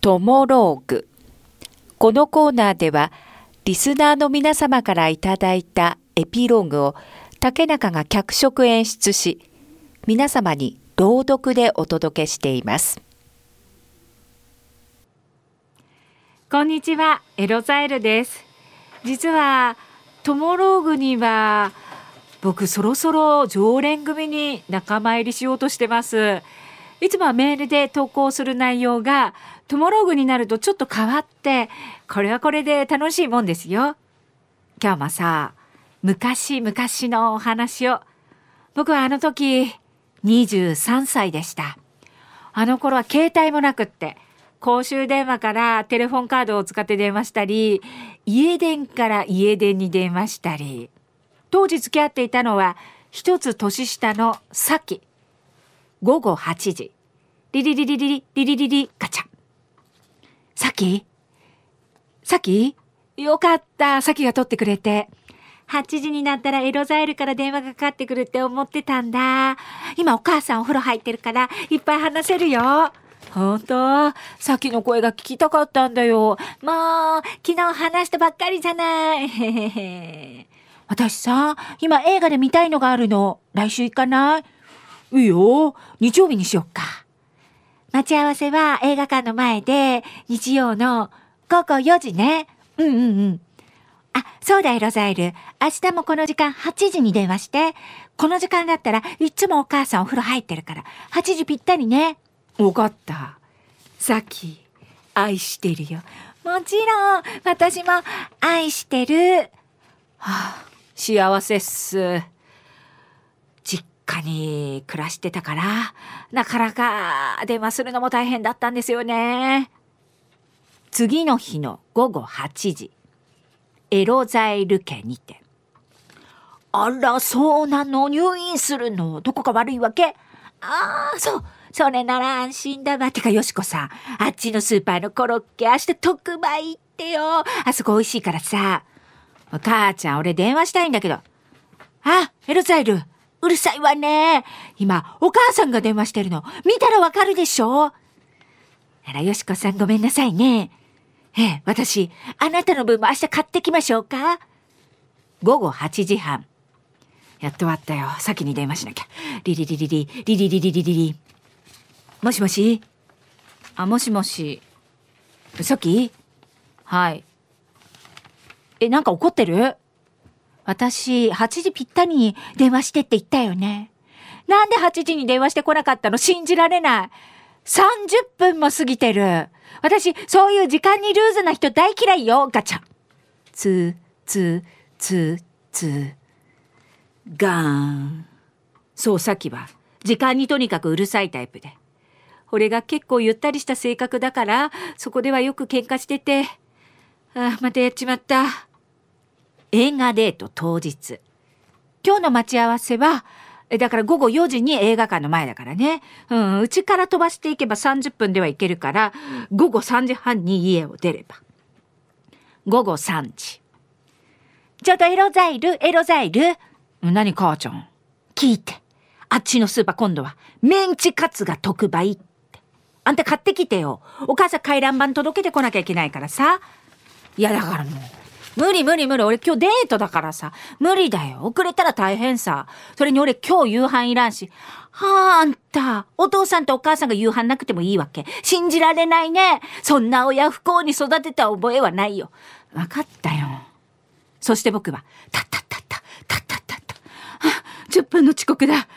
トモローグ。このコーナーでは、リスナーの皆様からいただいたエピローグを竹中が脚色演出し、皆様に朗読でお届けしています。こんにちは、エロザエルです。実は、トモローグには、僕そろそろ常連組に仲間入りしようとしてます。いつもはメールで投稿する内容が、トモローグになるとちょっと変わって、これはこれで楽しいもんですよ。今日もさ、昔々のお話を。僕はあの時、23歳でした。あの頃は携帯もなくって、公衆電話からテレフォンカードを使って電話したり、家電から家電に電話したり、当時付き合っていたのは、一つ年下のさき。午後8時。リリリリリリリリリリガチャ。さきさきよかった。さきが取ってくれて。8時になったらエロザイルから電話がかかってくるって思ってたんだ。今お母さんお風呂入ってるからいっぱい話せるよ。本当さっきの声が聞きたかったんだよ。もう、昨日話したばっかりじゃない。へへへ。私さ、今映画で見たいのがあるの。来週行かないいいよ。日曜日にしよっか。待ち合わせは映画館の前で、日曜の午後4時ね。うんうんうん。あ、そうだよ、ロザイル。明日もこの時間8時に電話して。この時間だったらいつもお母さんお風呂入ってるから、8時ぴったりね。わかった。さっき、愛してるよ。もちろん、私も愛してる。はあ、幸せっす。家に暮らしてたから、なかなか電話するのも大変だったんですよね。次の日の午後8時、エロザイル家にて。あら、そうなの？入院するの？どこか悪いわけ？ああ、そう。それなら安心だわ。てか、よしこさん。あっちのスーパーのコロッケ、明日特売行ってよ。あそこ美味しいからさ。お母ちゃん、俺電話したいんだけど。あ、エロザイル。うるさいわね。今、お母さんが電話してるの。見たらわかるでしょ？あら、よしこさんごめんなさいね。ええ、私、あなたの分も明日買ってきましょうか？午後8時半。やっと終わったよ。先に電話しなきゃ。リリリリリ、リリリリリリリ。もしもしあ、もしもし。さっきはい。え、なんか怒ってる私、8時ぴったりに電話してって言ったよね。なんで8時に電話してこなかったの信じられない。30分も過ぎてる。私、そういう時間にルーズな人大嫌いよ、ガチャ。つ、つ、つ、つ。ガーン。そう、さっきは、時間にとにかくうるさいタイプで。俺が結構ゆったりした性格だから、そこではよく喧嘩してて、ああ、またやっちまった。映画デート当日。今日の待ち合わせは、だから午後4時に映画館の前だからね。うん、うちから飛ばしていけば30分では行けるから、午後3時半に家を出れば。午後3時。ちょっとエロザイル、エロザイル。何母ちゃん？聞いて。あっちのスーパー今度はメンチカツが特売あんた買ってきてよ。お母さん回覧板届けてこなきゃいけないからさ。いやだからもう。無理無理無理。俺今日デートだからさ。無理だよ。遅れたら大変さ。それに俺今日夕飯いらんし。はあ、あんた。お父さんとお母さんが夕飯なくてもいいわけ。信じられないね。そんな親不幸に育てた覚えはないよ。わかったよ。そして僕は、たったったった、たったったった。は10分の遅刻だ。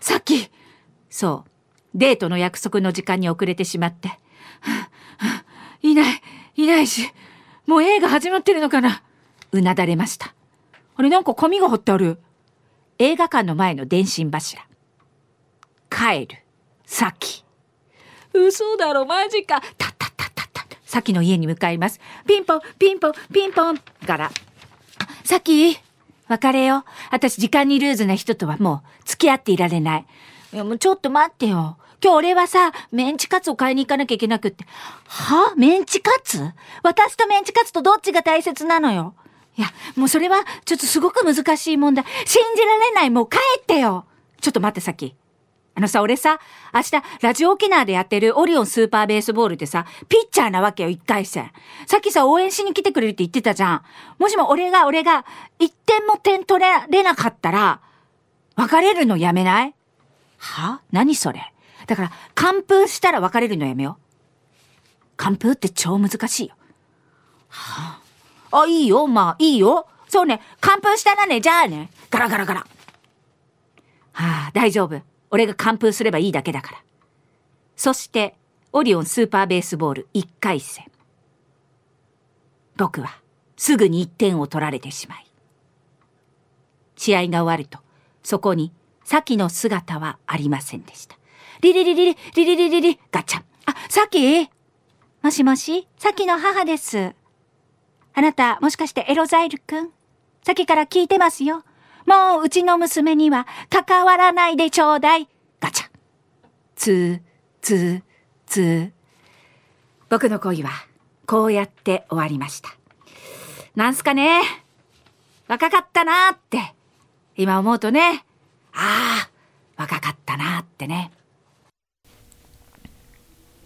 さっき。そう。デートの約束の時間に遅れてしまって。いない、いないし、もう映画始まってるのかな？うなだれました。あれなんか紙が貼ってある。映画館の前の電信柱。帰る。さき。嘘だろ、マジか。たったったったった。さきの家に向かいます。ピンポン、ピンポン、ピンポン。から。さき、別れよ。私時間にルーズな人とはもう付き合っていられない。いやもうちょっと待ってよ。今日俺はさ、メンチカツを買いに行かなきゃいけなくって。は？メンチカツ？私とメンチカツとどっちが大切なのよ。いや、もうそれはちょっとすごく難しい問題。信じられない。もう帰ってよ。ちょっと待って、さっき。あのさ、俺さ、明日、ラジオ沖縄でやってるオリオンスーパーベースボールってさ、ピッチャーなわけよ、一回戦。さっきさ、応援しに来てくれるって言ってたじゃん。もしも俺が、俺が、一点も点取れなかったら、別れるのやめない？は？何それ？だから、完封したら別れるのやめよう。完封って超難しいよ。はあ、あ、いいよ、まあ、いいよ。そうね、完封したらね、じゃあね。ガラガラガラ。はあ、大丈夫。俺が完封すればいいだけだから。そして、オリオンスーパーベースボール1回戦。僕はすぐに1点を取られてしまい。試合が終わると、そこに、サキの姿はありませんでした。リリリリリ、リリリリリ、ガチャン。あ、サキもしもし、サキの母です。あなた、もしかしてエロザイル君さっきから聞いてますよ。もううちの娘には関わらないでちょうだい。ガチャ。つー、つー、つー。僕の恋はこうやって終わりました。なんすかね若かったなーって。今思うとね。ああ、若かったなーってね。